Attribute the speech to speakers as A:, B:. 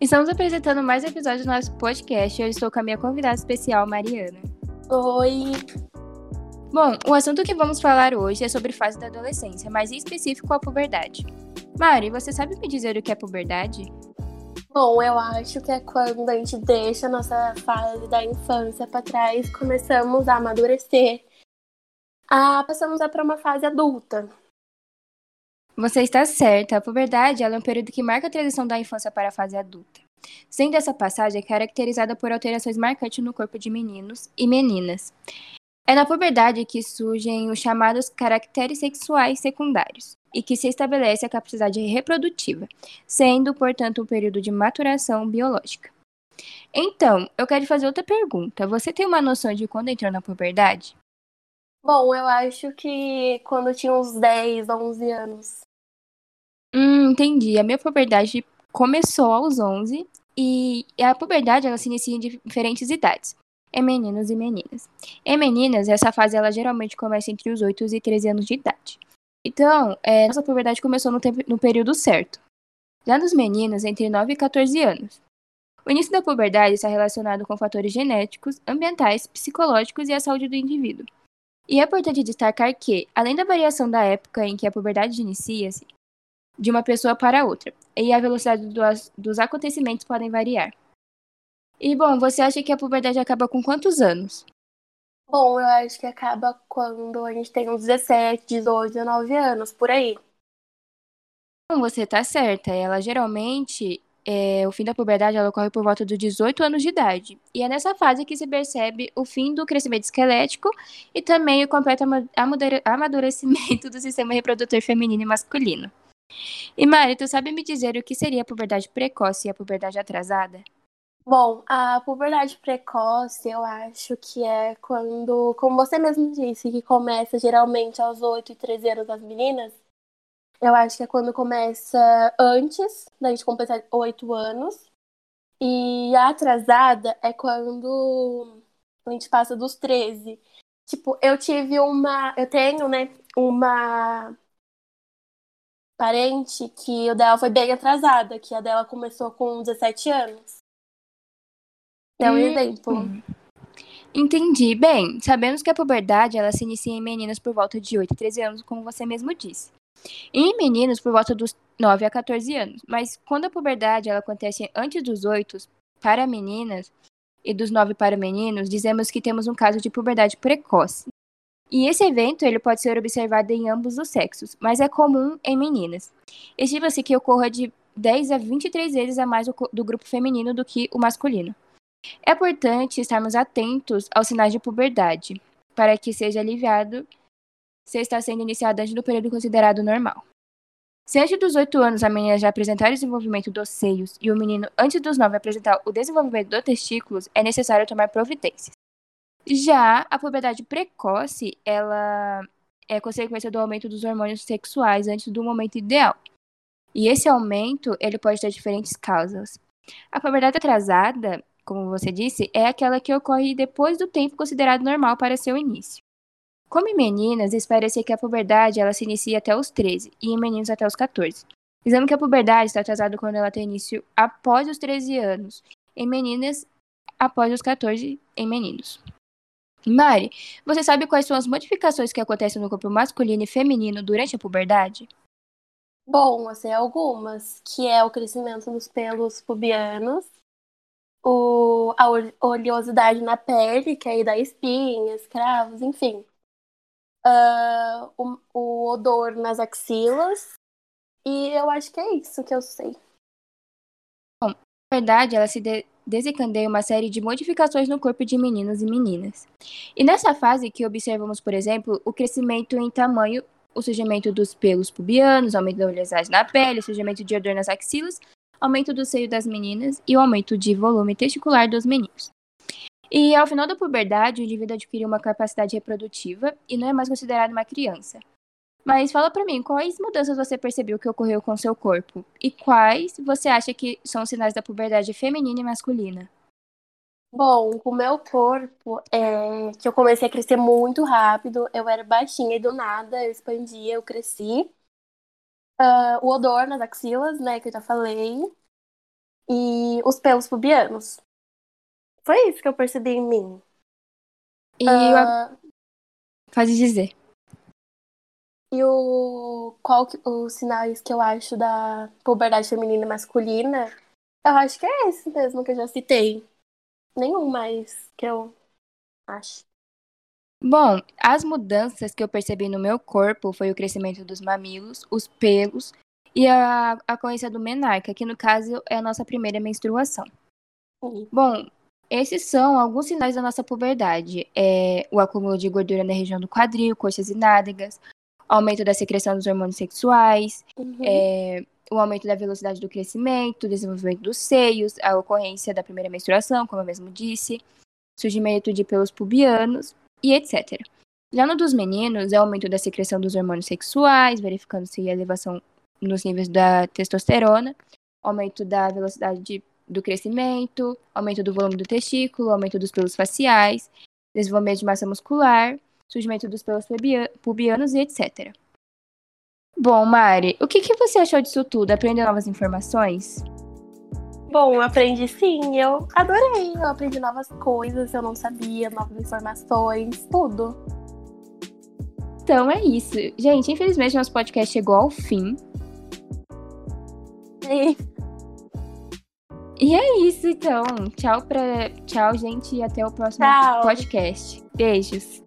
A: Estamos apresentando mais um episódio do nosso podcast e eu estou com a minha convidada especial, Mariana.
B: Oi!
A: Bom, o assunto que vamos falar hoje é sobre fase da adolescência, mas em específico a puberdade. Mari, você sabe me dizer o que é puberdade?
B: Bom, eu acho que é quando a gente deixa a nossa fase da infância para trás, começamos a amadurecer, a, passamos a para uma fase adulta.
A: Você está certa, a puberdade é um período que marca a transição da infância para a fase adulta. Sendo essa passagem caracterizada por alterações marcantes no corpo de meninos e meninas. É na puberdade que surgem os chamados caracteres sexuais secundários e que se estabelece a capacidade reprodutiva, sendo, portanto, um período de maturação biológica. Então, eu quero fazer outra pergunta. Você tem uma noção de quando entrou na puberdade?
B: Bom, eu acho que quando eu tinha uns 10, 11 anos.
A: Hum, entendi. A minha puberdade começou aos 11 e a puberdade ela se inicia em diferentes idades. Em meninos e meninas. Em meninas, essa fase ela geralmente começa entre os 8 e 13 anos de idade. Então, é, nossa puberdade começou no, tempo, no período certo. Já nos meninos, entre 9 e 14 anos. O início da puberdade está relacionado com fatores genéticos, ambientais, psicológicos e a saúde do indivíduo. E é importante destacar que, além da variação da época em que a puberdade inicia-se, de uma pessoa para outra, e a velocidade dos, dos acontecimentos podem variar. E bom, você acha que a puberdade acaba com quantos anos?
B: Bom, eu acho que acaba quando a gente tem uns 17, 18, 19 anos, por aí.
A: Bom, você tá certa. Ela geralmente, é, o fim da puberdade ela ocorre por volta dos 18 anos de idade. E é nessa fase que se percebe o fim do crescimento esquelético e também o completo amadurecimento do sistema reprodutor feminino e masculino. E Mari, tu sabe me dizer o que seria a puberdade precoce e a puberdade atrasada?
B: Bom, a puberdade precoce, eu acho que é quando, como você mesmo disse, que começa geralmente aos 8 e 13 anos das meninas. Eu acho que é quando começa antes da gente completar 8 anos. E a atrasada é quando a gente passa dos 13. Tipo, eu tive uma. Eu tenho, né, uma parente que o dela foi bem atrasada, que a dela começou com 17 anos. É um hum. exemplo.
A: Entendi. Bem, sabemos que a puberdade ela se inicia em meninas por volta de 8 a 13 anos, como você mesmo disse. E em meninos por volta dos 9 a 14 anos. Mas quando a puberdade ela acontece antes dos 8 para meninas e dos 9 para meninos, dizemos que temos um caso de puberdade precoce. E esse evento ele pode ser observado em ambos os sexos, mas é comum em meninas. Estima-se que ocorra de 10 a 23 vezes a mais do grupo feminino do que o masculino. É importante estarmos atentos aos sinais de puberdade, para que seja aliviado se está sendo iniciado antes do período considerado normal. Se antes dos 8 anos a menina já apresentar o desenvolvimento dos seios e o menino antes dos 9 apresentar o desenvolvimento dos testículos, é necessário tomar providências. Já a puberdade precoce, ela é consequência do aumento dos hormônios sexuais antes do momento ideal. E esse aumento, ele pode ter diferentes causas. A puberdade atrasada, como você disse, é aquela que ocorre depois do tempo considerado normal para seu início. Como em meninas, espera-se que a puberdade ela se inicie até os 13 e em meninos até os 14. Dizendo que a puberdade está atrasada quando ela tem início após os 13 anos, em meninas após os 14 em meninos. Mari, você sabe quais são as modificações que acontecem no corpo masculino e feminino durante a puberdade?
B: Bom, assim, algumas, que é o crescimento dos pelos pubianos, o, a oleosidade na pele, que aí dá espinhas, cravos, enfim. Uh, o, o odor nas axilas. E eu acho que é isso que eu sei.
A: Bom, na verdade, ela se de desencadeia uma série de modificações no corpo de meninos e meninas. E nessa fase que observamos, por exemplo, o crescimento em tamanho, o surgimento dos pelos pubianos, aumento da oleosidade na pele, surgimento de odor nas axilas, aumento do seio das meninas e o aumento de volume testicular dos meninos. E ao final da puberdade, o indivíduo adquire uma capacidade reprodutiva e não é mais considerado uma criança. Mas fala para mim, quais mudanças você percebeu que ocorreu com seu corpo? E quais você acha que são sinais da puberdade feminina e masculina?
B: Bom, o meu corpo é que eu comecei a crescer muito rápido. Eu era baixinha e do nada eu expandia, eu cresci. Uh, o odor nas axilas, né, que eu já falei. e os pelos pubianos. Foi isso que eu percebi em mim.
A: E
B: Ah,
A: eu... pode dizer.
B: E o qual que- os sinais que eu acho da puberdade feminina e masculina, eu acho que é esse mesmo que eu já citei. Nenhum mais que eu acho.
A: Bom, as mudanças que eu percebi no meu corpo foi o crescimento dos mamilos, os pelos e a, a ocorrência do menarca, que no caso é a nossa primeira menstruação.
B: Sim.
A: Bom, esses são alguns sinais da nossa puberdade. É, o acúmulo de gordura na região do quadril, coxas e nádegas, aumento da secreção dos hormônios sexuais,
B: Uhum.
A: é, o aumento da velocidade do crescimento, o desenvolvimento dos seios, a ocorrência da primeira menstruação, como eu mesmo disse, surgimento de pelos pubianos e etc. Já no dos meninos, é o aumento da secreção dos hormônios sexuais, verificando-se a elevação nos níveis da testosterona, aumento da velocidade de- do crescimento, aumento do volume do testículo, aumento dos pelos faciais, desenvolvimento de massa muscular, surgimento dos pelos pubia- pubianos e etc. Bom, Mari, o que, que você achou disso tudo? Aprendeu novas informações?
B: Bom, aprendi sim, eu adorei. Eu aprendi novas coisas, eu não sabia, novas informações, tudo.
A: Então é isso. Gente, infelizmente nosso podcast chegou ao fim.
B: E
A: E é isso, então. Tchau pra. Tchau, gente, e até o próximo
B: Tchau.
A: podcast. Beijos.